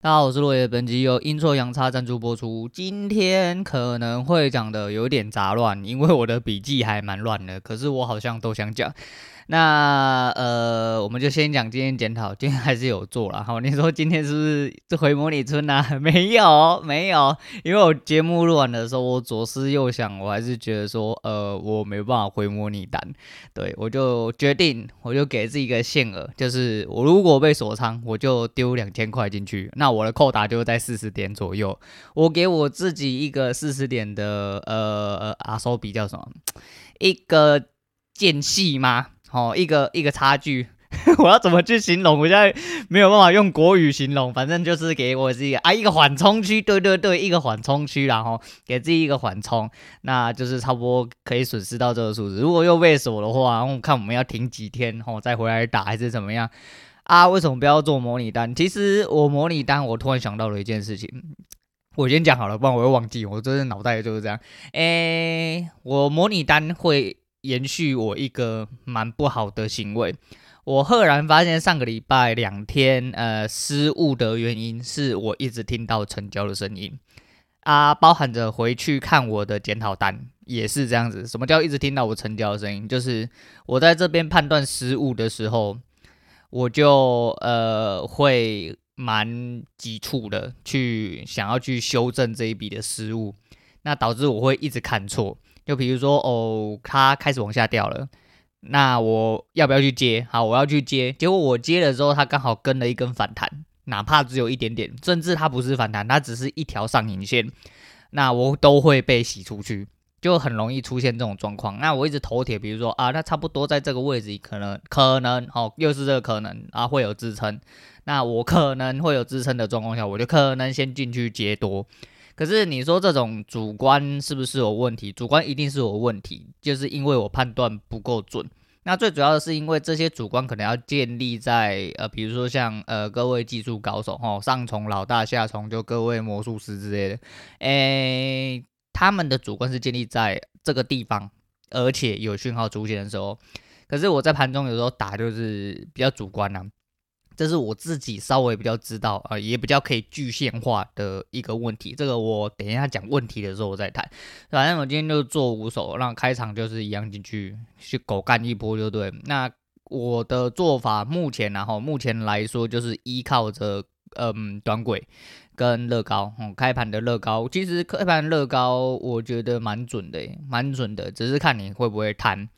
大家好，我是落叶，本集由阴错阳差赞助播出。今天可能会讲的有点杂乱，因为我的笔记还蛮乱的，可是我好像都想讲。那呃，我们就先讲今天检讨，今天还是有做了。好，你说今天是不是是回模拟村啊？没有，没有，因为我节目录完的时候，我左思右想，我还是觉得说，呃，我没办法回模拟单。对，我就决定，我就给自己一个限额，就是我如果被锁仓，我就丢两千块进去，那我的扣打就在四十点左右。我给我自己一个四十点的，呃，阿收比叫什么？一个间隙吗？哦，一个一个差距，我要怎么去形容？我现在没有办法用国语形容，反正就是给我自己啊一个缓冲区，对对对，一个缓冲区，然后给自己一个缓冲，那就是差不多可以损失到这个数字。如果又被锁的话，然后看我们要停几天，然后、再回来打还是怎么样啊？为什么不要做模拟单？其实我模拟单，我突然想到了一件事情，我先讲好了，不然我会忘记。我真的脑袋就是这样，诶，我模拟单会。延续我一个蛮不好的行为，我赫然发现上个礼拜两天呃失误的原因是我一直听到成交的声音啊，包含着回去看我的检讨单也是这样子。什么叫一直听到我成交的声音？就是我在这边判断失误的时候，我就呃会蛮急促的去想要去修正这一笔的失误，那导致我会一直看错。就比如说，哦，它开始往下掉了，那我要不要去接？好，我要去接。结果我接了之后，它刚好跟了一根反弹，哪怕只有一点点，甚至它不是反弹，它只是一条上影线，那我都会被洗出去，就很容易出现这种状况。那我一直头铁，比如说啊，它差不多在这个位置，可能可能，哦，又是这个可能啊，会有支撑。那我可能会有支撑的状况下，我就可能先进去接多。可是你说这种主观是不是有问题？主观一定是有问题，就是因为我判断不够准。那最主要的是因为这些主观可能要建立在呃，比如说像呃各位技术高手哈，上从老大，下从就各位魔术师之类的，诶，他们的主观是建立在这个地方，而且有讯号出现的时候。可是我在盘中有时候打就是比较主观啊。这是我自己稍微比较知道啊、也比较可以具现化的一个问题。这个我等一下讲问题的时候我再谈。反正我今天就做五手，让开场就是一样进去去狗干一波就对。那我的做法目前然后目前来说就是依靠着嗯短轨跟乐高，嗯开盘的乐高，其实开盘乐高我觉得蛮准的，蛮准的，只是看你会不会摊。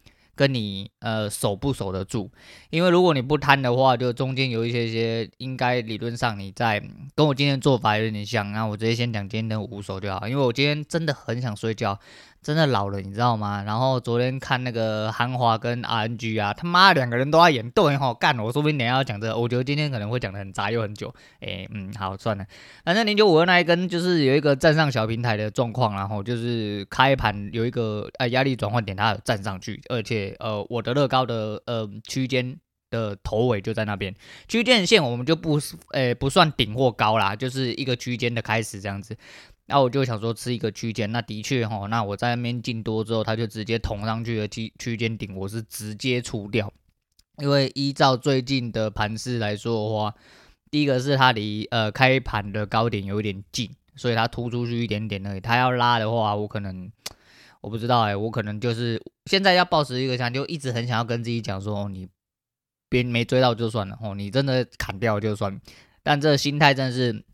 跟你呃守不守得住，因为如果你不贪的话，就中间有一些些，应该理论上你在跟我今天做法有点像，那我直接先讲今天的五手就好，因为我今天真的很想睡觉。真的老了，你知道吗？然后昨天看那个韩华跟 RNG 啊，他妈两个人都在演，都很好干。我说不定等下要讲这个，我觉得今天可能会讲的很杂又很久。诶，嗯，好，算了。反正零九五二那一根就是有一个站上小平台的状况，然后就是开盘有一个呃压力转换点，它有站上去，而且呃我的乐高的呃区间的头尾就在那边，区间线我们就不诶不算顶或高啦，就是一个区间的开始这样子。那、啊、我就想说吃一个区间，那的确哈，那我在那边进多之后，它就直接捅上去了区区间顶，我是直接出掉，因为依照最近的盘势来说的话，第一个是它离呃开盘的高点有一点近，所以它突出去一点点而已。它要拉的话，我可能我不知道哎、我可能就是现在要抱持一个想，就一直很想要跟自己讲说，你别没追到就算了哦，你真的砍掉就算，但这心态真的是。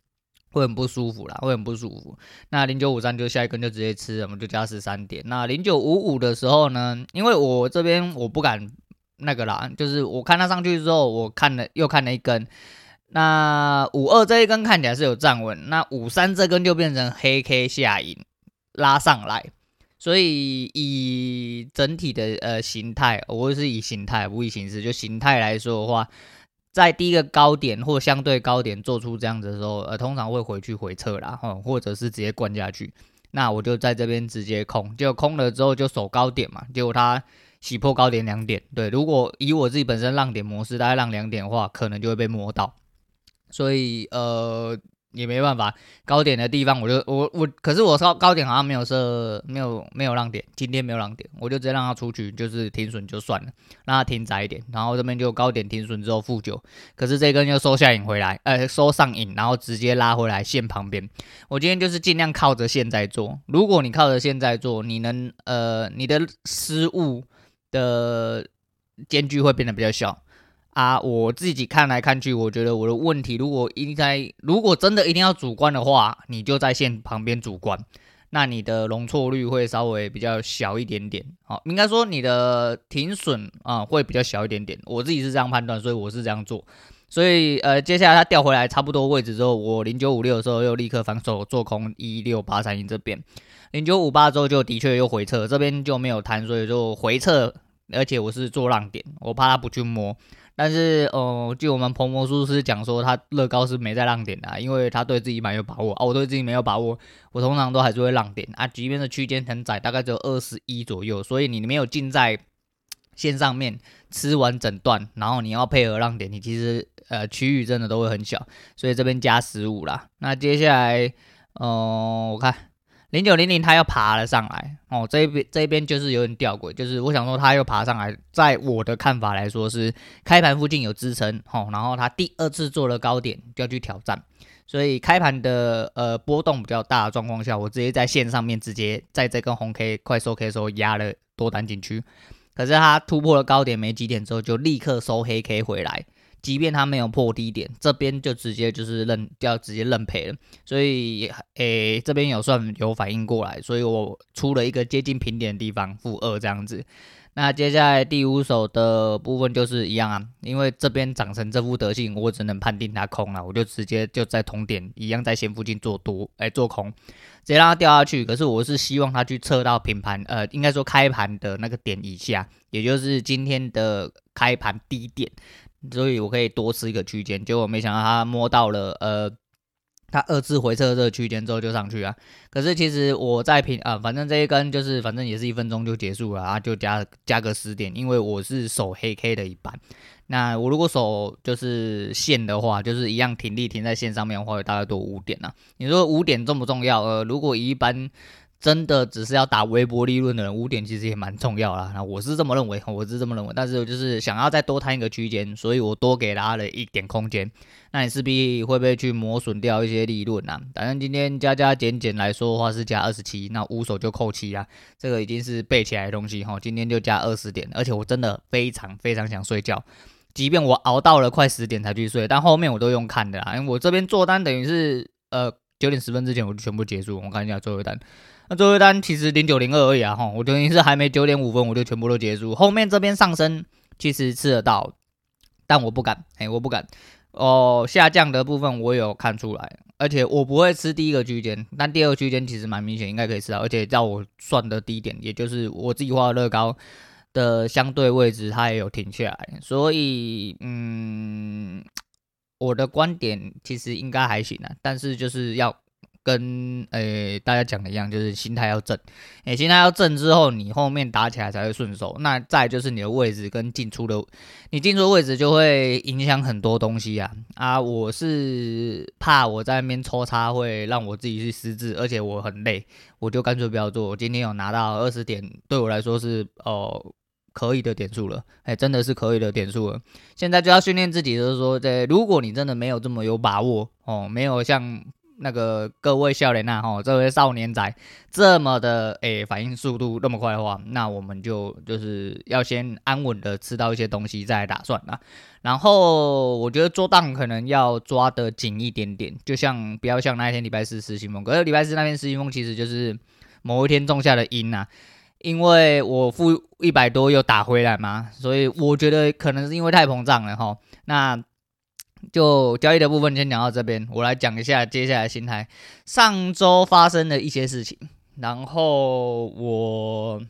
会很不舒服啦，会很不舒服。那零九五三就下一根就直接吃，我们就加十三点。那零九五五的时候呢，因为我这边我不敢那个啦，就是我看它上去之后，我看了又看了一根。那五二这一根看起来是有站稳，那五三这根就变成黑 K 下影拉上来。所以以整体的呃形态，我是以形态不以形式，就形态来说的话。在第一个高点或相对高点做出这样子的时候，呃，通常会回去回撤啦，哈，或者是直接灌下去。那我就在这边直接空，就空了之后就守高点嘛，结果它洗破高点两点。对，如果以我自己本身浪点模式，大概浪两点的话，可能就会被摸到。所以呃，也没办法，高点的地方我就我我，可是我高高点好像没有设没有没有浪点，今天没有浪点，我就直接让它出去，就是停损就算了，让它停窄一点，然后这边就高点停损之后负九，可是这根又收下影回来，呃收上影，然后直接拉回来线旁边，我今天就是尽量靠着线在做，如果你靠着线在做，你能呃你的失误的间距会变得比较小。啊，我自己看来看去，我觉得我的问题，如果应该，如果真的一定要主观的话，你就在线旁边主观，那你的容错率会稍微比较小一点点。好，应该说你的停损啊会比较小一点点。我自己是这样判断，所以我是这样做。所以呃，接下来它调回来差不多位置之后，我零九五六的时候又立刻反手做空一六八三一这边，零九五八之后就的确又回撤，这边就没有弹，所以就回撤，而且我是做浪点，我怕它不去摸。但是，哦、呃，据我们彭魔术师讲说，他乐高是没在浪点的、因为他对自己蛮有把握啊。我对自己没有把握，我通常都还是会浪点啊。即便是区间很窄，大概只有二十一左右，所以你没有进在线上面吃完整段，然后你要配合浪点，你其实呃区域真的都会很小。所以这边加十五啦。那接下来，哦、我看。零九零零，它又爬了上来哦，这一边这一边就是有点吊诡，就是我想说它又爬上来，在我的看法来说是开盘附近有支撑哦，然后它第二次做了高点就要去挑战，所以开盘的呃波动比较大的状况下，我直接在线上面直接在这根红 K 快收 K 的时候压了多单进去，可是它突破了高点没几点之后就立刻收黑 K 回来。即便它没有破低点，这边就直接就是认要直接认赔了，所以诶、欸、这边有算有反应过来，所以我出了一个接近平点的地方负二这样子。那接下来第五手的部分就是一样啊，因为这边涨成这副德性，我只能判定它空了，我就直接就在同点一样在线附近做多，哎、做空，直接让它掉下去。可是我是希望它去测到平盘，呃，应该说开盘的那个点以下，也就是今天的开盘低点。所以我可以多吃一个区间，结果没想到它摸到了，呃，它二次回撤这个区间之后就上去啊。可是其实我在平啊，反正这一根就是反正也是一分钟就结束了啊，就加加个十点，因为我是守黑 K 的一半。那我如果守就是线的话，就是一样停利停在线上面的话，大概多五点啊。你说五点重不重要？呃，如果一般。真的只是要打微薄利润的人，五点其实也蛮重要啦。那我是这么认为，我是这么认为。但是我就是想要再多摊一个区间，所以我多给他了一点空间。那你势必会不会去磨损掉一些利润呢？反正今天加加减减来说的话是加二十七，那五手就扣七啊。这个已经是背起来的东西哈。今天就加二十点，而且我真的非常非常想睡觉，即便我熬到了快十点才去睡，但后面我都用看的啦。因为我这边做单等于是呃九点十分之前我就全部结束。我看一下最后一单。那最后一单其实零九零二而已啊，哈，我等于是还没九点五分我就全部都结束。后面这边上升其实吃得到，但我不敢，哎，我不敢。哦，下降的部分我有看出来，而且我不会吃第一个区间，但第二个区间其实蛮明显，应该可以吃到。而且照我算的低点，也就是我自己画的乐高的相对位置，它也有停下来。所以，嗯，我的观点其实应该还行啊，但是就是要。跟诶、大家讲的一样，就是心态要正，诶、心态要正之后，你后面打起来才会顺手。那再就是你的位置跟进出的，你进出位置就会影响很多东西啊啊！我是怕我在那边抽插会让我自己去失智，而且我很累，我就干脆不要做。我今天有拿到二十点，对我来说是哦、可以的点数了，诶、真的是可以的点数了。现在就要训练自己，就是说，在如果你真的没有这么有把握哦，没有像。那个各位少年呐，哈，这位少年仔这么的诶、反应速度那么快的话，那我们就就是要先安稳的吃到一些东西再来打算啦。然后我觉得做档可能要抓得紧一点点，就像不要像那一天礼拜四失心疯，可是礼拜四那天失心疯其实就是某一天种下的因呐，因为我负一百多又打回来嘛，所以我觉得可能是因为太膨胀了哈，那。就交易的部分先讲到这边，我来讲一下接下来心态。上周发生的一些事情，然后我，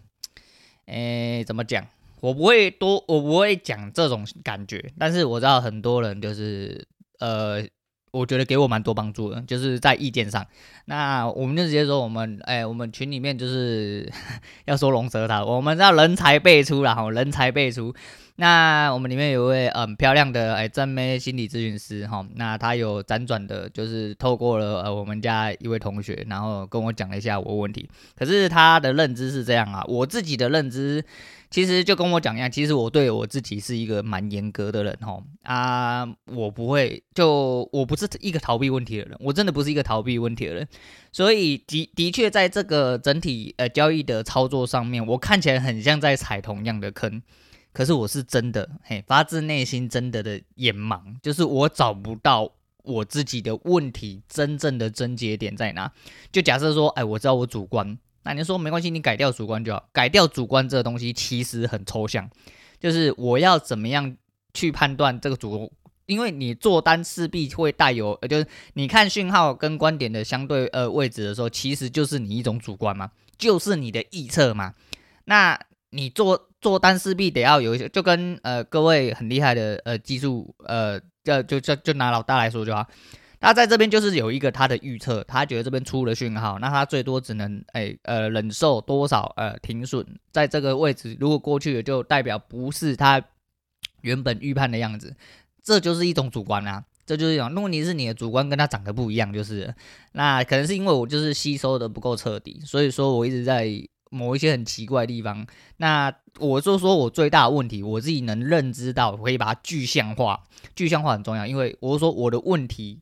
诶，怎么讲？我不会多，我不会讲这种感觉，但是我知道很多人就是，呃，我觉得给我蛮多帮助的，就是在意见上。那我们就直接说，我们，诶，我们群里面就是 要说龙舌塔，我们知道人才辈出啦，哈，人才辈出。那我们里面有一位很、嗯、漂亮的哎正妹心理咨询师哈，那她有辗转的，就是透过了呃我们家一位同学，然后跟我讲了一下我问题。可是她的认知是这样啊，我自己的认知其实就跟我讲一样，其实我对我自己是一个蛮严格的人哈啊，我不会就我不是一个逃避问题的人，我真的不是一个逃避问题的人，所以的的确在这个整体呃交易的操作上面，我看起来很像在踩同样的坑。可是我是真的，嘿，发自内心真的的眼盲，就是我找不到我自己的问题真正的症结点在哪。就假设说，哎，我知道我主观，那你说没关系，你改掉主观就好。改掉主观这个东西其实很抽象，就是我要怎么样去判断这个主，因为你做单势必会带有，呃，就是你看讯号跟观点的相对呃位置的时候，其实就是你一种主观嘛，就是你的臆测嘛。那你做做单势必得要有一些，就跟呃各位很厉害的呃技术呃，就就就就拿老大来说就好，他在这边就是有一个他的预测，他觉得这边出了讯号，那他最多只能哎呃忍受多少呃停损，在这个位置如果过去了，就代表不是他原本预判的样子，这就是一种主观啊，这就是一种，如果你是你的主观跟他长得不一样，就是那可能是因为我就是吸收的不够彻底，所以说我一直在。某一些很奇怪的地方，那我就说我最大的问题，我自己能认知到，我可以把它具象化。具象化很重要，因为我说我的问题，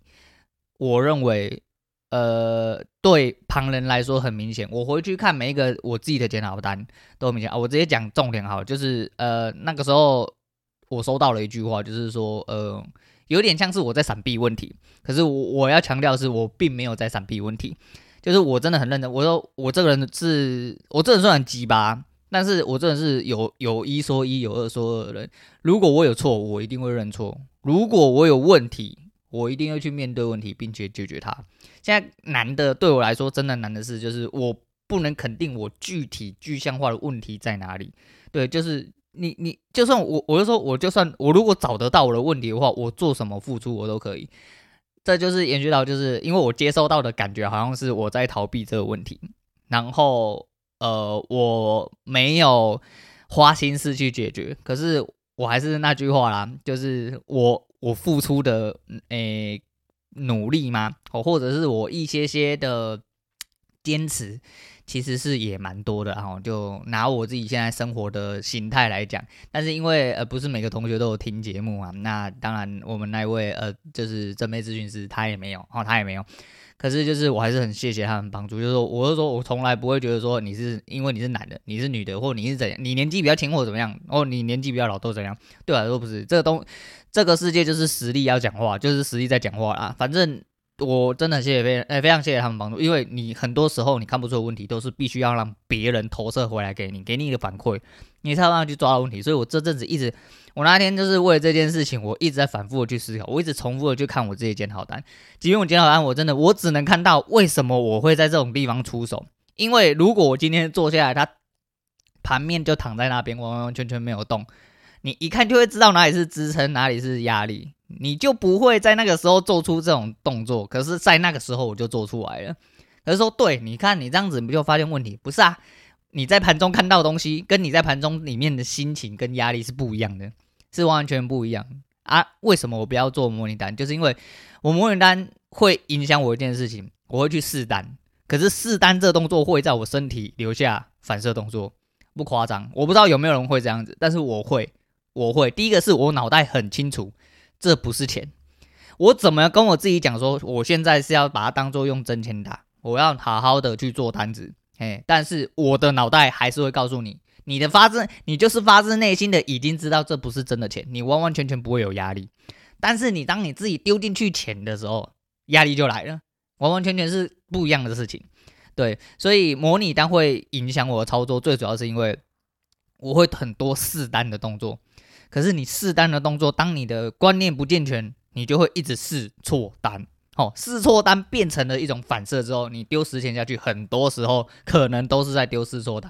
我认为，呃，对旁人来说很明显。我回去看每一个我自己的检讨单都很明显啊。我直接讲重点好，就是呃那个时候我收到了一句话，就是说呃有点像是我在闪避问题，可是我我要强调是我并没有在闪避问题。就是我真的很认真，我说我这个人是，我这人算很鸡巴，但是我这人是有有一说一，有二说二的人。如果我有错，我一定会认错；如果我有问题，我一定会去面对问题，并且解决它。现在难的对我来说，真的难的是，就是我不能肯定我具体具象化的问题在哪里。对，就是你你就算我，我就说我就算我如果找得到我的问题的话，我做什么付出我都可以。这就是延续到，就是因为我接收到的感觉好像是我在逃避这个问题，然后呃我没有花心思去解决，可是我还是那句话啦，就是我我付出的诶努力吗？哦，或者是我一些些的坚持。其实是也蛮多的，然后就拿我自己现在生活的形态来讲，但是因为呃不是每个同学都有听节目啊，那当然我们那位呃就是正妹咨询师他也没有，哦他也没有，可是就是我还是很谢谢他们帮助，就是说我是说我从来不会觉得说你是因为你是男的，你是女的，或你是怎样，你年纪比较轻或怎么样，哦你年纪比较老都怎样，对我来说不是这个东，这个世界就是实力要讲话，就是实力在讲话啦，反正。我真的谢谢非常，欸，非常谢谢他们帮助，因为你很多时候你看不出的问题，都是必须要让别人投射回来给你，给你一个反馈，你才有办法去抓到问题。所以我这阵子一直，我那天就是为了这件事情，我一直在反复的去思考，我一直重复的去看我自己检讨单，即便我检讨单，我真的我只能看到为什么我会在这种地方出手，因为如果我今天坐下来，它盘面就躺在那边，完完全全没有动，你一看就会知道哪里是支撑，哪里是压力。你就不会在那个时候做出这种动作，可是，在那个时候我就做出来了。可是说，对，你看你这样子，你不就发现问题？不是啊，你在盘中看到的东西，跟你在盘中里面的心情跟压力是不一样的，是完全不一样啊。为什么我不要做模拟单？就是因为我模拟单会影响我一件事情，我会去试单，可是试单这动作会在我身体留下反射动作，不夸张。我不知道有没有人会这样子，但是我会，我会。第一个是我脑袋很清楚。这不是钱，我怎么跟我自己讲说，我现在是要把它当做用真钱打，我要好好的去做单子，哎，但是我的脑袋还是会告诉你，你的发自，你就是发自内心的已经知道这不是真的钱，你完完全全不会有压力。但是你当你自己丢进去钱的时候，压力就来了，完完全全是不一样的事情。对，所以模拟单会影响我的操作，最主要是因为我会很多试单的动作。可是你试单的动作，当你的观念不健全，你就会一直试错单。哦，试错单变成了一种反射之后，你丢十钱下去，很多时候可能都是在丢试错单。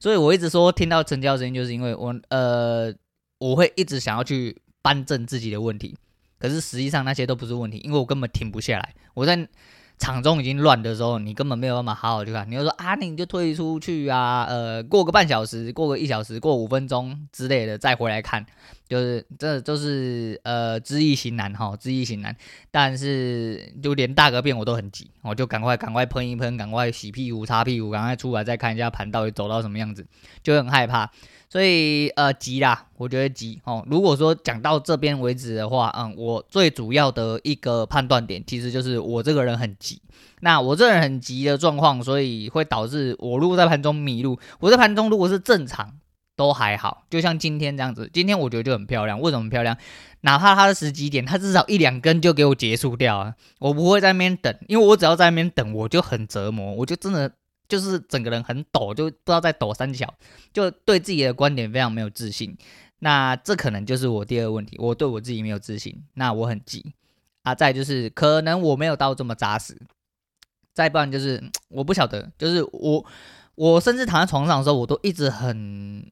所以我一直说，听到成交声音，就是因为我呃，我会一直想要去扳正自己的问题。可是实际上那些都不是问题，因为我根本停不下来。我在场中已经乱的时候，你根本没有办法好好去看。你就说啊，你就退出去啊，呃，过个半小时，过个一小时，过五分钟之类的再回来看，就是这都是呃知易行难哈，知易行难。但是就连大个便我都很急，我就赶快赶快喷一喷，赶快洗屁股擦屁股，赶快出来再看一下盘到底走到什么样子，就很害怕。所以呃急啦，我觉得急哦。如果说讲到这边为止的话，嗯，我最主要的一个判断点，其实就是我这个人很急。那我这人很急的状况，所以会导致我如果在盘中迷路，我在盘中如果是正常都还好，就像今天这样子，今天我觉得就很漂亮。为什么漂亮？哪怕它的时机点，它至少一两根就给我结束掉啊，我不会在那边等，因为我只要在那边等，我就很折磨，我就真的。就是整个人很抖，就不知道在抖三小，就对自己的观点非常没有自信。那这可能就是我第二个问题，我对我自己没有自信。那我很急啊，再就是可能我没有到这么扎实，再不然就是我不晓得，就是我我甚至躺在床上的时候，我都一直很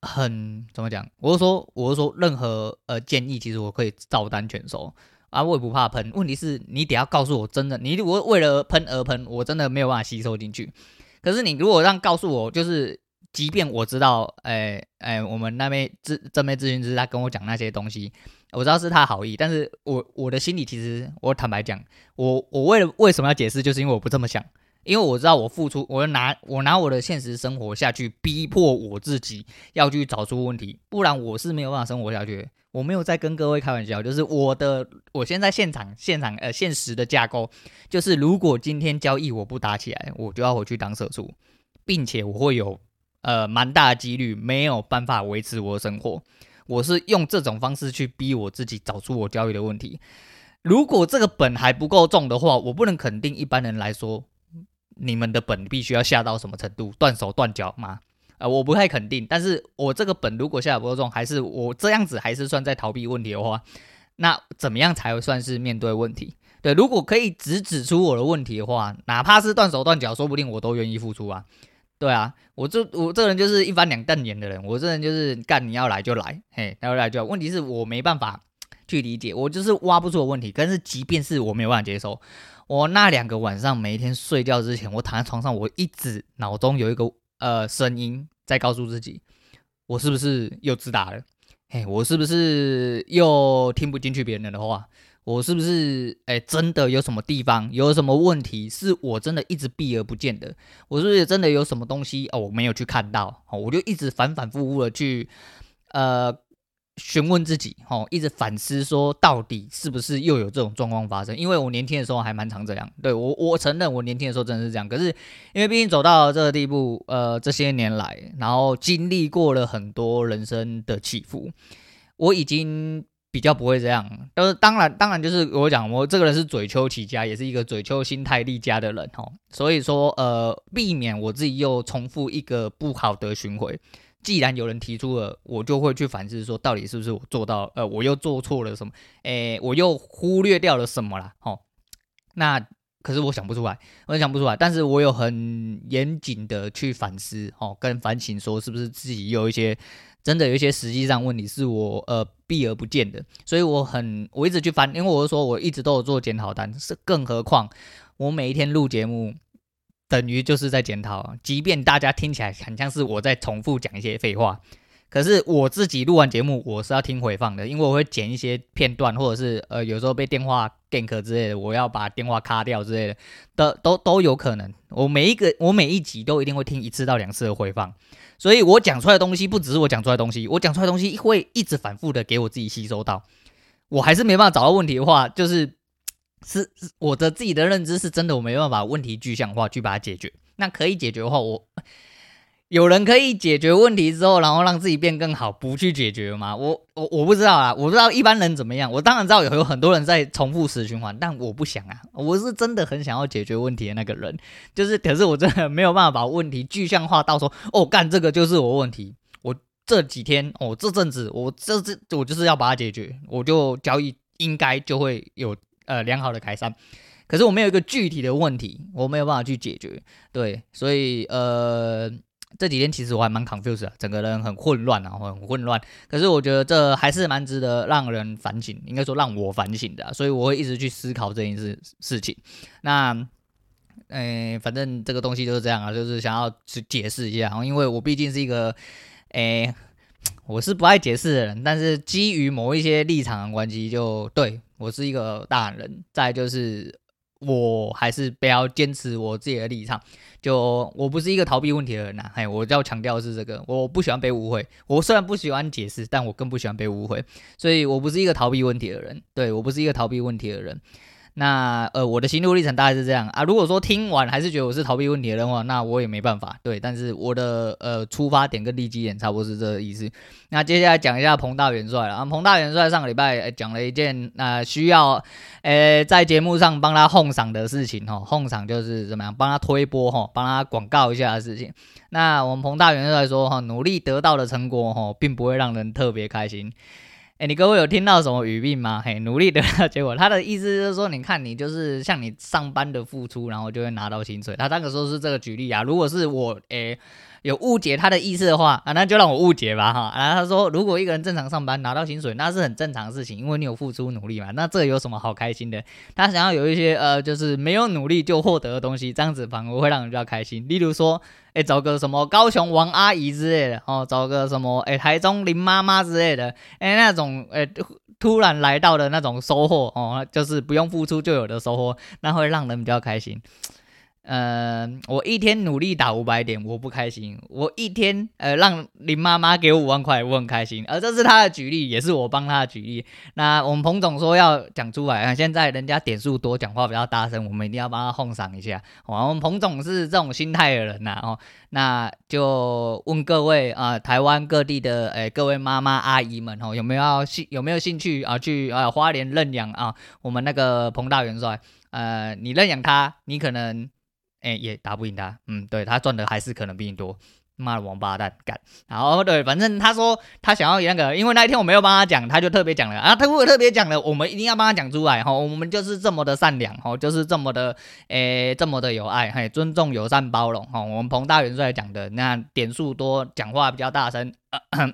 很怎么讲？我是说我是说任何呃建议，其实我可以照单全收。啊，我也不怕喷。问题是你得要告诉我，真的，你如果为了喷而喷，我真的没有办法吸收进去。可是你如果让告诉我，就是即便我知道，哎、欸、哎、我们那边咨这边咨询师他跟我讲那些东西，我知道是他好意，但是我我的心里其实，我坦白讲，我我为了为什么要解释，就是因为我不这么想。因为我知道我付出，我拿我拿我的现实生活下去逼迫我自己要去找出问题，不然我是没有办法生活下去。我没有在跟各位开玩笑，就是我的我现在现场现场呃现实的架构，就是如果今天交易我不打起来，我就要回去当社畜，并且我会有呃蛮大的几率没有办法维持我的生活。我是用这种方式去逼我自己找出我交易的问题。如果这个本还不够重的话，我不能肯定一般人来说。你们的本必须要下到什么程度？断手断脚吗？呃，我不太肯定。但是我这个本如果下得不够重，还是我这样子还是算在逃避问题的话，那怎么样才算是面对问题？对，如果可以只指出我的问题的话，哪怕是断手断脚，说不定我都愿意付出啊。对啊，我这我这人就是一翻两瞪眼的人，我这人就是干你要来就来，嘿，要来就来。问题是我没办法去理解，我就是挖不出的问题。但是即便是我没有办法接受。我那两个晚上，每一天睡觉之前，我躺在床上，我一直脑中有一个呃声音在告诉自己，我是不是又自大了？嘿，我是不是又听不进去别人的话？我是不是哎真的有什么地方有什么问题是我真的一直避而不见的？我是不是真的有什么东西哦我没有去看到？哦，我就一直反反复复的去呃。询问自己，吼，一直反思，说到底是不是又有这种状况发生？因为我年轻的时候还蛮常这样，对，我，我承认我年轻的时候真的是这样。可是因为毕竟走到这个地步，呃，这些年来，然后经历过了很多人生的起伏，我已经比较不会这样。但是当然，当然就是我讲，我这个人是嘴丘起家，也是一个嘴丘心态厉家的人，吼，所以说，呃，避免我自己又重复一个不好的循环。既然有人提出了，我就会去反思，说到底是不是我做到，呃，我又做错了什么？诶，我又忽略掉了什么啦？哦，那可是我想不出来，我想不出来。但是我有很严谨的去反思，哦，跟反省，说是不是自己有一些真的有一些实际上问题是我呃避而不见的。所以我很我一直去翻，因为我是说我一直都有做检讨单，是更何况我每一天录节目。等于就是在检讨，即便大家听起来很像是我在重复讲一些废话，可是我自己录完节目，我是要听回放的，因为我会剪一些片段，或者是呃有时候被电话 gank 之类的，我要把电话卡掉之类的，都都都有可能。我每一个我每一集都一定会听一次到两次的回放，所以我讲出来的东西不只是我讲出来的东西，我讲出来的东西会一直反复的给我自己吸收到，我还是没办法找到问题的话，就是。是，是我的自己的认知是真的，我没办法问题具象化去把它解决。那可以解决的话，我有人可以解决问题之后，然后让自己变更好，不去解决吗？我我我不知道啊，我不知道一般人怎么样。我当然知道有有很多人在重复死循环，但我不想啊。我是真的很想要解决问题的那个人，就是可是我真的没有办法把问题具象化到说，哦，干这个就是我问题。我这几天，哦，这阵子，我这这我就是要把它解决，我就交易应该就会有。呃，良好的改善，可是我没有一个具体的问题，我没有办法去解决，对，所以呃，这几天其实我还蛮 confused 的，整个人很混乱啊，很混乱。可是我觉得这还是蛮值得让人反省，应该说让我反省的，所以我会一直去思考这件事事情。那，诶，反正这个东西就是这样啊，就是想要去解释一下，因为我毕竟是一个，诶，我是不爱解释的人，但是基于某一些立场的关系，就对我是一个大人。再就是。我还是不要坚持我自己的立场，就我不是一个逃避问题的人呐、啊，嘿，我要强调的是这个，我不喜欢被误会。我虽然不喜欢解释，但我更不喜欢被误会，所以我不是一个逃避问题的人。对，我不是一个逃避问题的人。那呃，我的心路历程大概是这样啊。如果说听完还是觉得我是逃避问题的话，那我也没办法。对，但是我的呃出发点跟立基点差不多是这个意思。那接下来讲一下彭大元帅了啊。彭大元帅上个礼拜讲了一件呃需要呃在节目上帮他哄赏的事情哈，哄赏就是怎么样帮他推波哈，帮他广告一下的事情。那我们彭大元帅说哈，努力得到的成果哈，并不会让人特别开心。哎，你各位有听到什么语病吗？嘿，努力得到结果，他的意思就是说，你看你就是像你上班的付出，然后就会拿到薪水。他当时候是这个举例啊，如果是我，诶。有误解他的意思的话啊，那就让我误解吧哈。然后他说，如果一个人正常上班拿到薪水，那是很正常的事情，因为你有付出努力嘛。那这有什么好开心的？他想要有一些呃，就是没有努力就获得的东西，这样子反而会让人比较开心。例如说，哎，找个什么高雄王阿姨之类的哦，找个什么哎台中林妈妈之类的，哎那种哎突然来到的那种收获哦，就是不用付出就有的收获，那会让人比较开心。呃，我一天努力打五百点，我不开心。我一天呃让林妈妈给我五万块，我很开心。而这是他的举例，也是我帮他的举例。那我们彭总说要讲出来啊，现在人家点数多，讲话比较大声，我们一定要帮他哄赏一下。我们彭总是这种心态的人呐，哦，那就问各位啊，台湾各地的诶、各位妈妈阿姨们哦，有没有兴有没有兴趣啊去啊花莲认养啊我们那个彭大元帅？呃，你认养他，你可能。哎，也打不赢他，嗯，对，他赚的还是可能比你多，妈的王八蛋干。然后对，反正他说他想要那个，因为那一天我没有帮他讲，他就特别讲了啊，他如果特别讲了，我们一定要帮他讲出来哈，我们就是这么的善良哈，就是这么的诶，这么的有爱，嘿，尊重、友善、包容哈。我们彭大元帅讲的那点数多，讲话比较大声。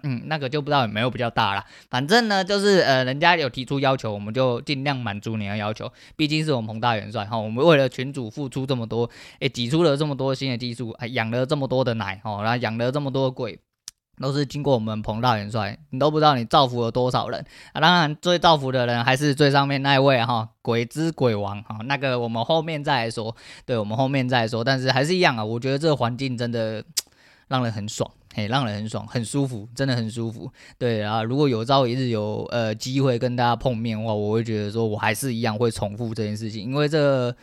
嗯，那个就不知道有没有比较大了。反正呢，就是呃，人家有提出要求，我们就尽量满足你的要求。毕竟是我们彭大元帅哈，我们为了群主付出这么多，诶，挤出了这么多新的技术，还养了这么多的奶哦，然后养了这么多鬼，都是经过我们彭大元帅。你都不知道你造福了多少人啊！当然，最造福的人还是最上面那一位哈，鬼之鬼王哈。那个我们后面再来说，对，我们后面再说。但是还是一样啊，我觉得这个环境真的 让人很爽。嘿，让人很爽，很舒服，真的很舒服。对啊，如果有朝一日有呃机会跟大家碰面的话，我会觉得说我还是一样会重复这件事情，因为这、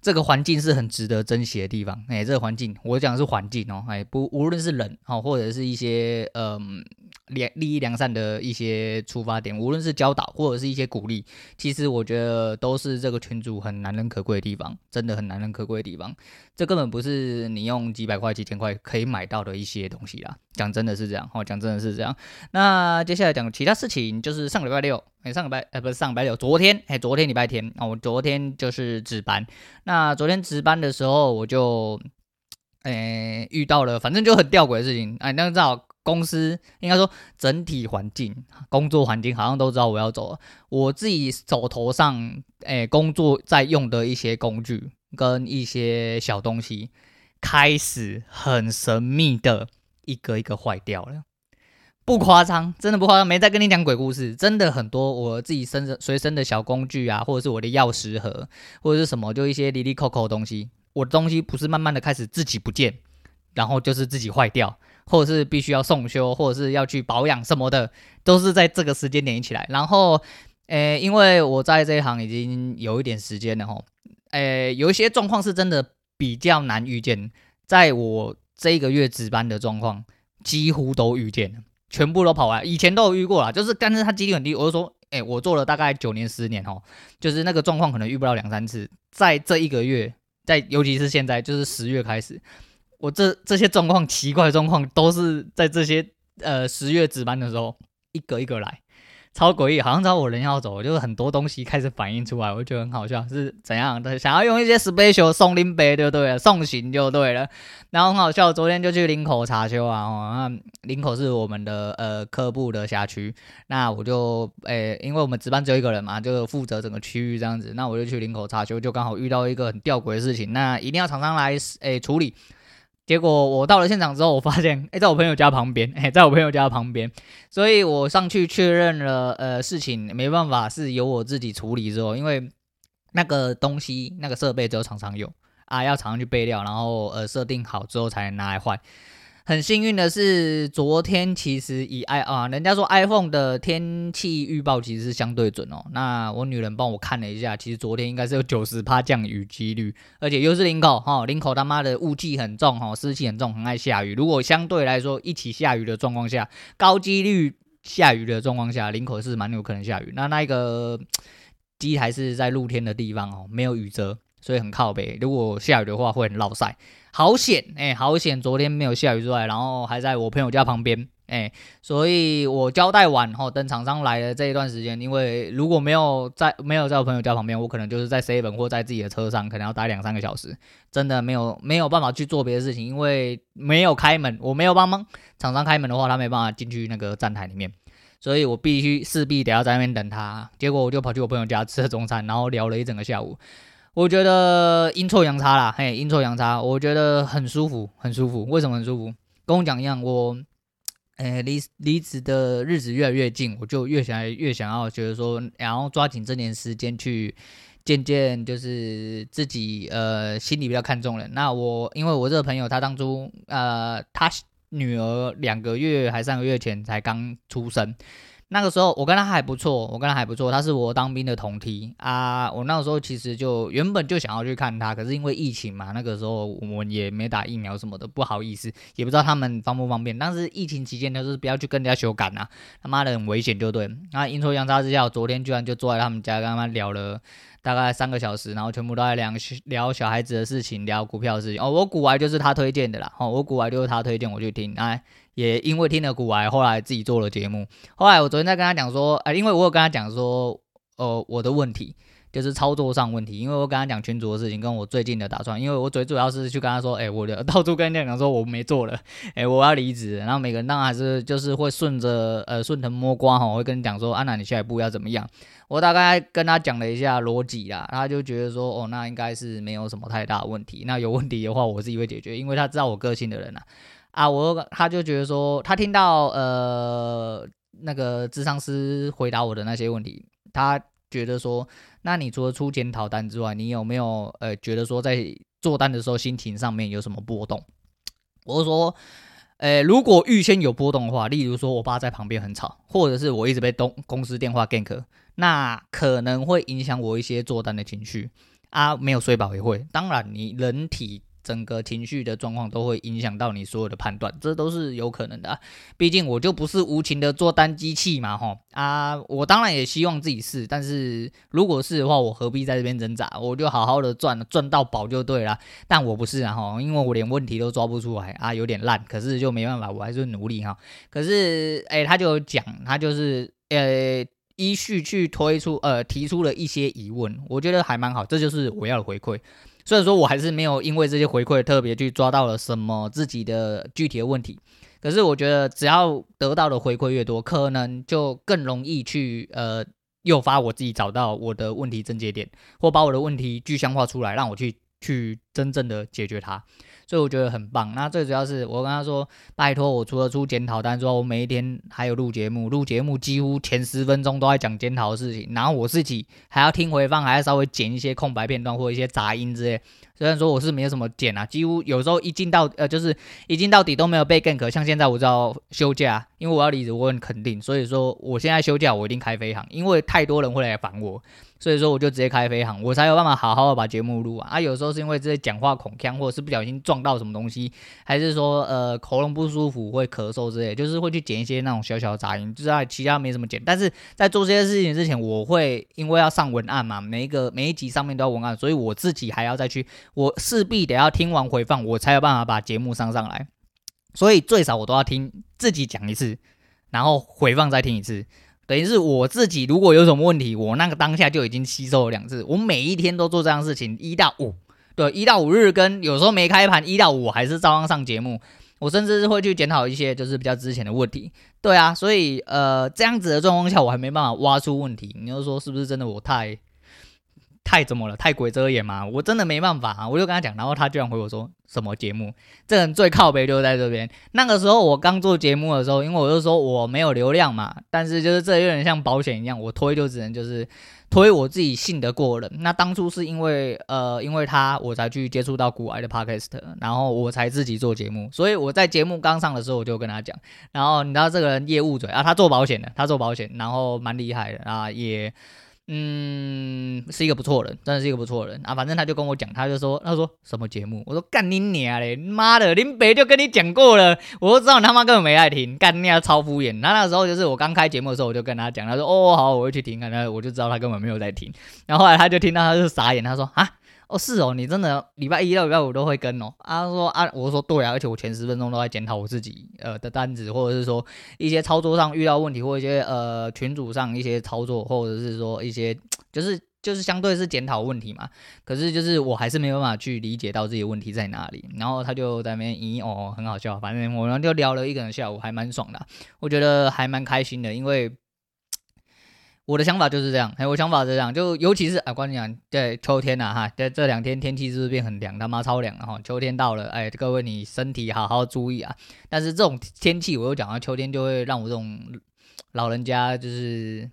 这个环境是很值得珍惜的地方。哎，这个环境，我讲的是环境哦，哎，不，无论是人哦，或者是一些嗯。良利益良善的一些出发点，无论是教导或者是一些鼓励，其实我觉得都是这个群组很难能可贵的地方，真的很难能可贵的地方。这根本不是你用几百块、几千块可以买到的一些东西啦。讲真的是这样，哦，讲真的是这样。那接下来讲其他事情，就是上礼拜六，哎，上礼拜，哎，不是上礼拜六，昨天，哎，昨天礼拜天，哦，我昨天就是值班。那昨天值班的时候，我就，哎，遇到了，反正就很吊诡的事情，哎，那正好。公司应该说整体环境、工作环境好像都知道我要走了。我自己手头上诶、工作在用的一些工具跟一些小东西，开始很神秘的一个一个坏掉了。不夸张，真的不夸张，没在跟你讲鬼故事。真的很多我自己身着随身的小工具啊，或者是我的钥匙盒，或者是什么，就一些哩哩抠抠的东西。我的东西不是慢慢的开始自己不见，然后就是自己坏掉。或者是必须要送修，或者是要去保养什么的，都是在这个时间点一起来。然后，诶，因为我在这一行已经有一点时间了吼，诶，有一些状况是真的比较难预见，在我这一个月值班的状况，几乎都遇见了，全部都跑完。以前都有遇过啦，就是但是它几率很低。我就说，诶，我做了大概九年十年吼，就是那个状况可能遇不到两三次，在这一个月，在尤其是现在，就是十月开始。我这这些状况，奇怪状况，都是在这些呃十月值班的时候，一个一个来，超诡异，好像知道我人要走，就是很多东西开始反映出来，我觉得很好笑，是怎样的？想要用一些 special 送林杯就对，送行就对了。然后很好笑，昨天就去林口查修啊，哦，那林口是我们的呃科部的辖区，那我就诶、因为我们值班只有一个人嘛，就负责整个区域这样子，那我就去林口查修，就刚好遇到一个很吊诡的事情，那一定要厂商来诶、处理。结果我到了现场之后，我发现，哎，在我朋友家旁边，哎，在我朋友家旁边，所以我上去确认了，呃，事情没办法是由我自己处理之后，因为那个东西那个设备只有厂商有啊，要厂商去备料，然后呃设定好之后才能拿来换。很幸运的是，昨天其实以 i 啊，人家说 iPhone 的天气预报其实是相对准哦。那我女人帮我看了一下，其实昨天应该是有九十趴降雨几率，而且又是林口哈，林口他妈的雾气很重哈，湿气很重，很爱下雨。如果相对来说一起下雨的状况下，高几率下雨的状况下，林口是蛮有可能下雨。那那个 机台是在露天的地方哦，没有雨遮，所以很靠北。如果下雨的话，会很落晒。好险，哎、好险！昨天没有下雨之外，然后还在我朋友家旁边，哎、所以我交代完后，等厂商来的这一段时间，因为如果没有在没有在我朋友家旁边，我可能就是在 seven 或在自己的车上，可能要待两三个小时，真的没有没有办法去做别的事情，因为没有开门，我没有帮忙。厂商开门的话，他没办法进去那个站台里面，所以我必须势必得要在那边等他。结果我就跑去我朋友家吃了中餐，然后聊了一整个下午。我觉得阴错阳差啦，嘿，阴错阳差，我觉得很舒服，很舒服。为什么很舒服？跟我讲一样，我，诶，离离职的日子越来越近，我就越想越想要觉得说，然后抓紧这点时间去见见，就是自己呃心里比较看重的人。那我因为我这个朋友，他当初呃，他女儿两个月还三个月前才刚出生。那个时候我跟他还不错，我跟他还不错，他是我当兵的同梯啊。我那个时候其实就原本就想要去看他，可是因为疫情嘛，那个时候我们也没打疫苗什么的，不好意思，也不知道他们方不方便。但是疫情期间就是不要去跟人家修改啊，他妈的很危险，就对。那阴错阳差之下，我昨天居然就坐在他们家跟他们聊了大概三个小时，然后全部都在聊聊小孩子的事情，聊股票的事情。哦，我股癌就是他推荐的啦，哦，我股癌就是他推荐我去听，哎。也因为听了股癌，后来自己做了节目。后来我昨天在跟他讲说，呃，因为我有跟他讲说，呃，我的问题就是操作上问题。因为我跟他讲群主的事情，跟我最近的打算。因为我最主要是去跟他说，哎，我的到处跟人家讲说我没做了，哎，我要离职。然后每个人当然还是就是会顺着呃顺藤摸瓜哈，我会跟你讲说，安娜你下一步要怎么样？我大概跟他讲了一下逻辑啦，他就觉得说，哦，那应该是没有什么太大问题。那有问题的话，我自己会解决，因为他知道我个性的人啊。啊，我他就觉得说，他听到呃那个咨商师回答我的那些问题，他觉得说，那你除了出检讨单之外，你有没有呃觉得说在做单的时候心情上面有什么波动？我说，呃，如果预先有波动的话，例如说我爸在旁边很吵，或者是我一直被东公司电话 gank，那可能会影响我一些做单的情绪啊，没有睡饱也会。当然，你人体。整个情绪的状况都会影响到你所有的判断，这都是有可能的。毕竟我就不是无情的做单机器嘛，吼啊！我当然也希望自己是，但是如果是的话，我何必在这边挣扎？我就好好的赚，赚到宝就对了。但我不是啊，吼，因为我连问题都抓不出来啊，有点烂。可是就没办法，我还是努力哈。可是，哎，他就讲，他就是呃，依序去推出，呃，提出了一些疑问，我觉得还蛮好，这就是我要的回馈。虽然说我还是没有因为这些回馈特别去抓到了什么自己的具体的问题，可是我觉得只要得到的回馈越多，可能就更容易去呃诱发我自己找到我的问题症结点，或把我的问题具象化出来，让我去去真正的解决它。所以我觉得很棒。那最主要是我跟他说，拜托我除了出检讨单之外，我每一天还有录节目，录节目几乎前十分钟都在讲检讨的事情，然后我自己还要听回放，还要稍微剪一些空白片段或一些杂音之类。虽然说我是没有什么剪啊，几乎有时候一进到呃就是一进到底都没有被 gank，像现在我知道休假，因为我要离职，我很肯定，所以说我现在休假我一定开飞航，因为太多人会来烦我。所以说我就直接开飞航，我才有办法好好的把节目录完。啊，有时候是因为这些讲话恐腔，或者是不小心撞到什么东西，还是说呃喉咙不舒服会咳嗽之类，就是会去剪一些那种小小的杂音，就是其他没什么剪。但是在做这些事情之前，我会因为要上文案嘛，每一个每一集上面都要文案，所以我自己还要再去，我势必得要听完回放，我才有办法把节目上上来。所以最少我都要听自己讲一次，然后回放再听一次。等于是我自己如果有什么问题，我那个当下就已经吸收了两次。我每一天都做这样事情，一到五，对，一到五日跟有时候没开盘，一到五还是照样上节目。我甚至是会去检讨一些就是比较之前的问题。对啊，所以呃这样子的状况下，我还没办法挖出问题。你就说是不是真的我太？太怎么了？太鬼遮眼吗？我真的没办法啊！我就跟他讲，然后他居然回我说什么节目？这人最靠北就在这边。那个时候我刚做节目的时候，因为我就说我没有流量嘛，但是就是这有点像保险一样，我推就只能就是推我自己信得过人。那当初是因为呃，因为他我才去接触到股癌的 Podcast，然后我才自己做节目。所以我在节目刚上的时候我就跟他讲，然后你知道这个人业务嘴啊，他做保险的，他做保险，然后蛮厉害的啊，也。嗯，是一个不错人，真的是一个不错人啊。反正他就跟我讲，他就说，他说什么节目？我说干你娘嘞，妈的，林北就跟你讲过了，我都知道你他妈根本没爱听，干你娘超敷衍。那那时候就是我刚开节目的时候，我就跟他讲，他说哦好，我会去听，然后我就知道他根本没有在听。然后后来他就听到，他是傻眼，他说啊。哦，是哦，你真的礼拜一到礼拜五都会跟哦？啊，说啊，我说对啊，而且我前十分钟都在检讨我自己呃的单子，或者是说一些操作上遇到问题，或一些呃群组上一些操作，或者是说一些就是就是相对是检讨问题嘛。可是就是我还是没有办法去理解到自己的问题在哪里。然后他就在那边咦哦，很好笑，反正我们就聊了一个人下午，还蛮爽的，我觉得还蛮开心的，因为。我的想法就是这样，哎，我想法是这样，就尤其是啊，关键在秋天呐、啊，哈，在这两天天气是不是变很凉？他妈超凉了哈，秋天到了，哎，各位你身体好好注意啊。但是这种天气，我又讲到秋天就会让我这种老人家就是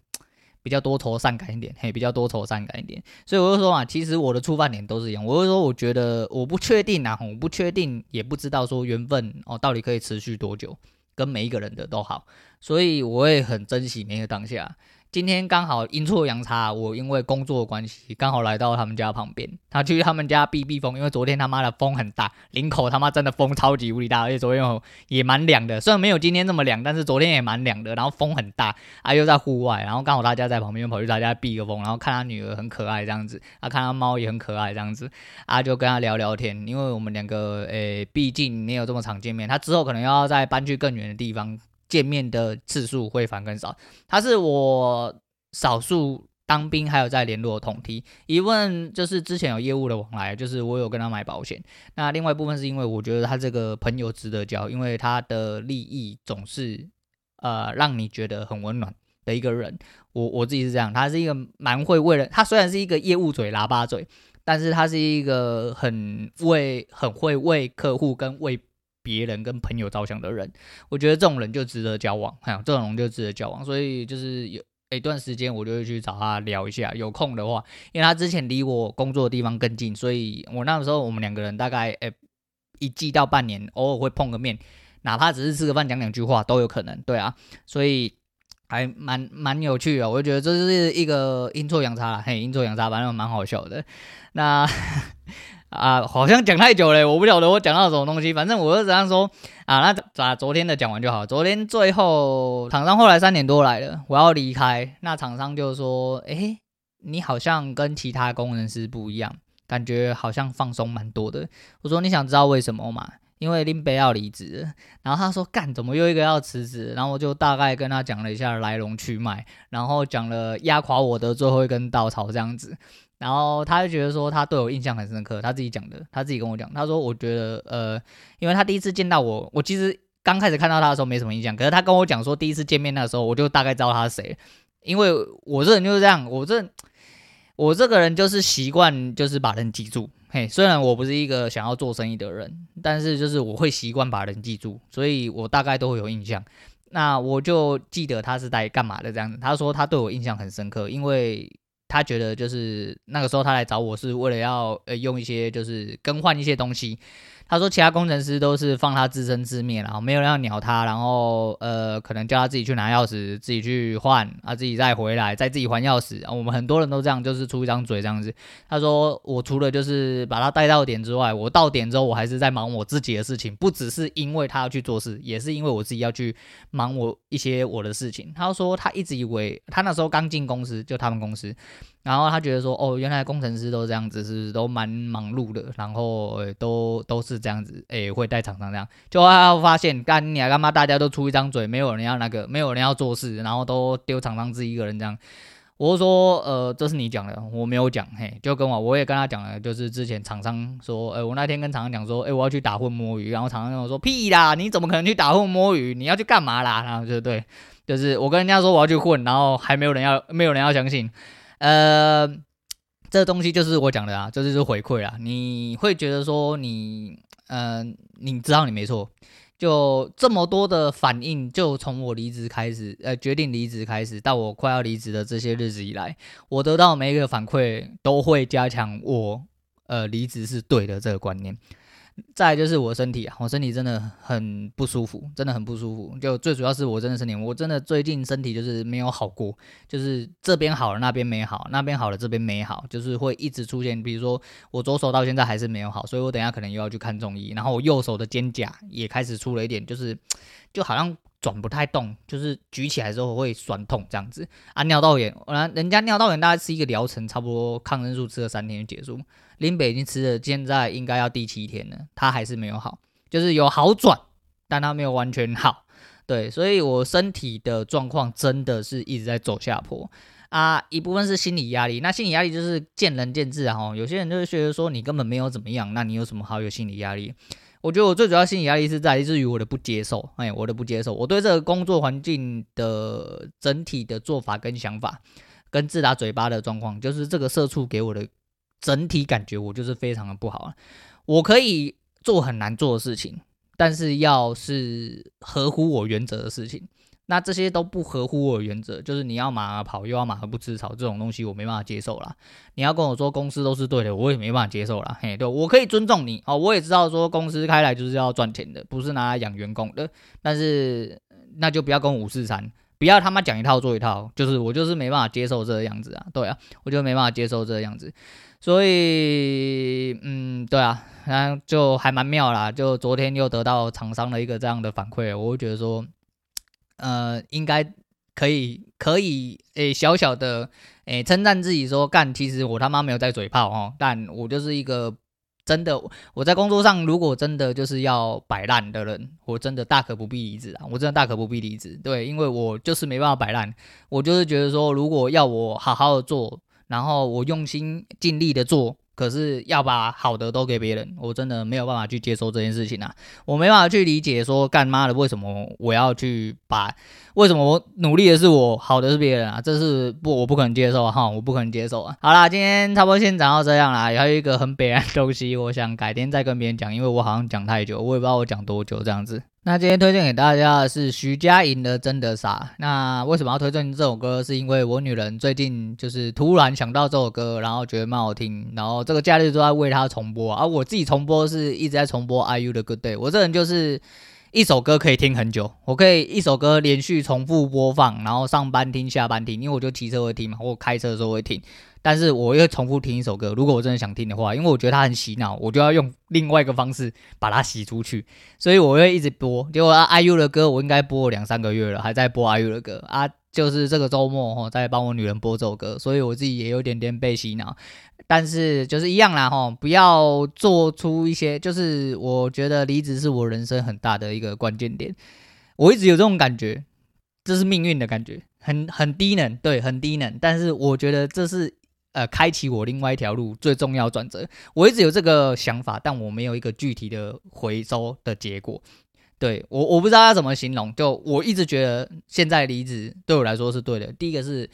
比较多愁善感一点，嘿，比较多愁善感一点。所以我就说嘛，其实我的出发点都是一样，我就说我觉得我不确定啊，我不确定，也不知道说缘分哦到底可以持续多久，跟每一个人的都好，所以我也很珍惜每一个当下。今天刚好阴错阳差，我因为工作的关系刚好来到他们家旁边，他去他们家避避风，因为昨天他妈的风很大，林口他妈真的风超级无敌大，而且昨天也蛮凉的，虽然没有今天这么凉，但是昨天也蛮凉的，然后风很大，啊又在户外，然后刚好他家在旁边，跑去他家避个风，然后看他女儿很可爱这样子，啊看他猫也很可爱这样子，啊就跟他聊聊天，因为我们两个诶毕竟没有这么常见面，他之后可能要再搬去更远的地方。见面的次数会反更少，他是我少数当兵还有在联络的同梯。一问就是之前有业务的往来，就是我有跟他买保险。那另外一部分是因为我觉得他这个朋友值得交，因为他的利益总是呃让你觉得很温暖的一个人。我我自己是这样，他是一个蛮会为了他虽然是一个业务嘴喇叭嘴，但是他是一个很为很会为客户跟为。别人跟朋友着想的人，我觉得这种人就值得交往，还有这种人就值得交往，所以就是有一段时间我就会去找他聊一下，有空的话，因为他之前离我工作的地方更近，所以我那个时候我们两个人大概诶一季到半年偶尔会碰个面，哪怕只是吃个饭讲两句话都有可能，对啊，所以还蛮蛮有趣的，我就觉得这是一个阴错阳差，嘿，阴错阳差，反正蛮好笑的，那。啊，好像讲太久了，我不晓得我讲到什么东西，反正我是这样说啊。那咋昨天的讲完就好。昨天最后厂商后来三点多来了，我要离开，那厂商就说：“哎、你好像跟其他工程师不一样，感觉好像放松蛮多的。”我说：“你想知道为什么吗？因为林北要离职。”然后他说：“干，怎么又一个要辞职？”然后我就大概跟他讲了一下来龙去脉，然后讲了压垮我的最后一根稻草这样子。然后他就觉得说他对我印象很深刻，他自己讲的，他自己跟我讲，他说我觉得呃，因为他第一次见到我，我其实刚开始看到他的时候没什么印象，可是他跟我讲说第一次见面那时候，我就大概知道他是谁，因为我这人就是这样，我这我这个人就是习惯就是把人记住，嘿，虽然我不是一个想要做生意的人，但是就是我会习惯把人记住，所以我大概都会有印象，那我就记得他是在干嘛的这样子，他说他对我印象很深刻，因为。他觉得就是那个时候他来找我是为了要呃用一些就是更换一些东西。他说其他工程师都是放他自生自灭，然后没有人要鸟他，然后呃可能叫他自己去拿钥匙，自己去换啊，自己再回来，再自己还钥匙啊。我们很多人都这样，就是出一张嘴这样子。他说我除了就是把他带到点之外，我到点之后我还是在忙我自己的事情，不只是因为他要去做事，也是因为我自己要去忙我一些我的事情。他说他一直以为他那时候刚进公司，就他们公司，然后他觉得说，哦，原来工程师都这样子，是都蛮忙碌的，然后都都是这样子，诶，会带厂商这样，就会发现，干你啊干嘛，大家都出一张嘴，没有人要那个，没有人要做事，然后都丢厂商自己一个人这样。我就说，呃，这是你讲的，我没有讲，嘿，就跟我，我也跟他讲了，就是之前厂商说，呃，我那天跟厂商讲说，哎，我要去打混摸鱼，然后厂商跟我说，屁啦，你怎么可能去打混摸鱼？你要去干嘛啦？然后就对，就是我跟人家说我要去混，然后还没有人要，没有人要相信，呃，这东西就是我讲的啊，这就是回馈啊，你会觉得说你，嗯、呃，你知道你没错。就这么多的反应，就从我离职开始，呃，决定离职开始，到我快要离职的这些日子以来，我得到每一个反馈，都会加强我，呃，离职是对的这个观念。再就是我身体啊，我身体真的很不舒服，真的很不舒服。就最主要是我真的身体，我真的最近身体就是没有好过，就是这边好了那边没好，那边好了这边没好，就是会一直出现。比如说我左手到现在还是没有好，所以我等下可能又要去看中医。然后我右手的肩胛也开始出了一点，就是就好像转不太动，就是举起来之后会酸痛这样子啊。尿道炎，然人家尿道炎大概是一个疗程，差不多抗生素吃了三天就结束。林北已经吃了，现在应该要第七天了，他还是没有好，就是有好转，但他没有完全好。对，所以我身体的状况真的是一直在走下坡啊。一部分是心理压力，那心理压力就是见仁见智啊。有些人就是觉得说你根本没有怎么样，那你有什么好有心理压力？我觉得我最主要心理压力是在于我的不接受，哎，我的不接受，我对这个工作环境的整体的做法跟想法，跟自打嘴巴的状况，就是这个社畜给我的。整体感觉我就是非常的不好啊！我可以做很难做的事情，但是要是合乎我原则的事情，那这些都不合乎我原则，就是你要马儿跑，又要马儿不吃草这种东西，我没办法接受啦。你要跟我说公司都是对的，我也没办法接受啦。嘿，对，我可以尊重你哦，我也知道说公司开来就是要赚钱的，不是拿来养员工的，但是那就不要跟五四三，不要他妈讲一套做一套，就是我就是没办法接受这个样子啊，对啊，我就没办法接受这个样子。所以，嗯，对啊，然后就还蛮妙啦。就昨天又得到厂商的一个这样的反馈，我会觉得说，呃，应该可以，可以，诶，小小的，诶，称赞自己说，干，其实我他妈没有在嘴炮哦，但我就是一个真的，我在工作上如果真的就是要摆烂的人，我真的大可不必离职啊，我真的大可不必离职，对，因为我就是没办法摆烂，我就是觉得说，如果要我好好的做。然后我用心尽力的做，可是要把好的都给别人，我真的没有办法去接受这件事情啊！我没办法去理解说干妈的为什么我要去把，为什么我努力的是我，好的是别人啊？这是不，我不可能接受哈，我不可能接受啊！好啦，今天差不多先讲到这样啦，还有一个很悲哀的东西，我想改天再跟别人讲，因为我好像讲太久，我也不知道我讲多久这样子。那今天推荐给大家的是徐佳莹的《真的傻》。那为什么要推荐这首歌？是因为我女人最近就是突然想到这首歌，然后觉得蛮好听，然后这个假日都在为她重播。而、啊、我自己重播是一直在重播 IU 的《Good Day》。我这人就是一首歌可以听很久，我可以一首歌连续重复播放，然后上班听、下班听，因为我就骑车会听嘛，或开车的时候会听。但是我又重复听一首歌，如果我真的想听的话，因为我觉得它很洗脑，我就要用另外一个方式把它洗出去，所以我会一直播。结果 IU 的歌我应该播了两三个月了，还在播 IU 的歌啊，就是这个周末哈，在帮我女人播这首歌，所以我自己也有点点被洗脑。但是就是一样啦哈，不要做出一些，就是我觉得离职是我人生很大的一个关键点，我一直有这种感觉，这是命运的感觉，很很低能，对，很低能。但是我觉得这是。呃，开启我另外一条路最重要转折，我一直有这个想法，但我没有一个具体的回收的结果。对，我，我不知道他怎么形容，就我一直觉得现在离职对我来说是对的。第一个是。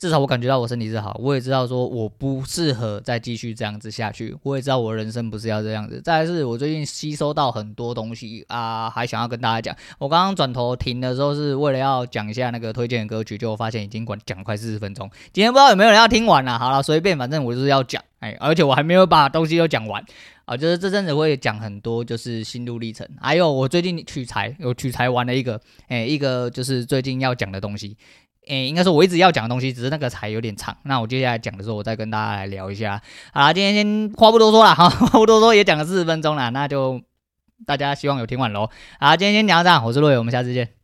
至少我感觉到我身体是好，我也知道说我不适合再继续这样子下去，我也知道我人生不是要这样子。再来是我最近吸收到很多东西啊，还想要跟大家讲。我刚刚转头停的时候是为了要讲一下那个推荐的歌曲，就我发现已经讲讲快四十分钟。今天不知道有没有人要听完了，好了，随便，反正我就是要讲，哎，而且我还没有把东西都讲完啊，就是这阵子会讲很多就是心路历程，还有我最近取材，有取材完了一个，哎，一个就是最近要讲的东西。诶，应该说我一直要讲的东西，只是那个才有点长。那我接下来讲的时候，我再跟大家来聊一下。好啦，今天先话不多说了，好，话不多说也讲了四十分钟了，那就大家希望有听完喽。好，今天先聊到这，我是陆伟，我们下次见。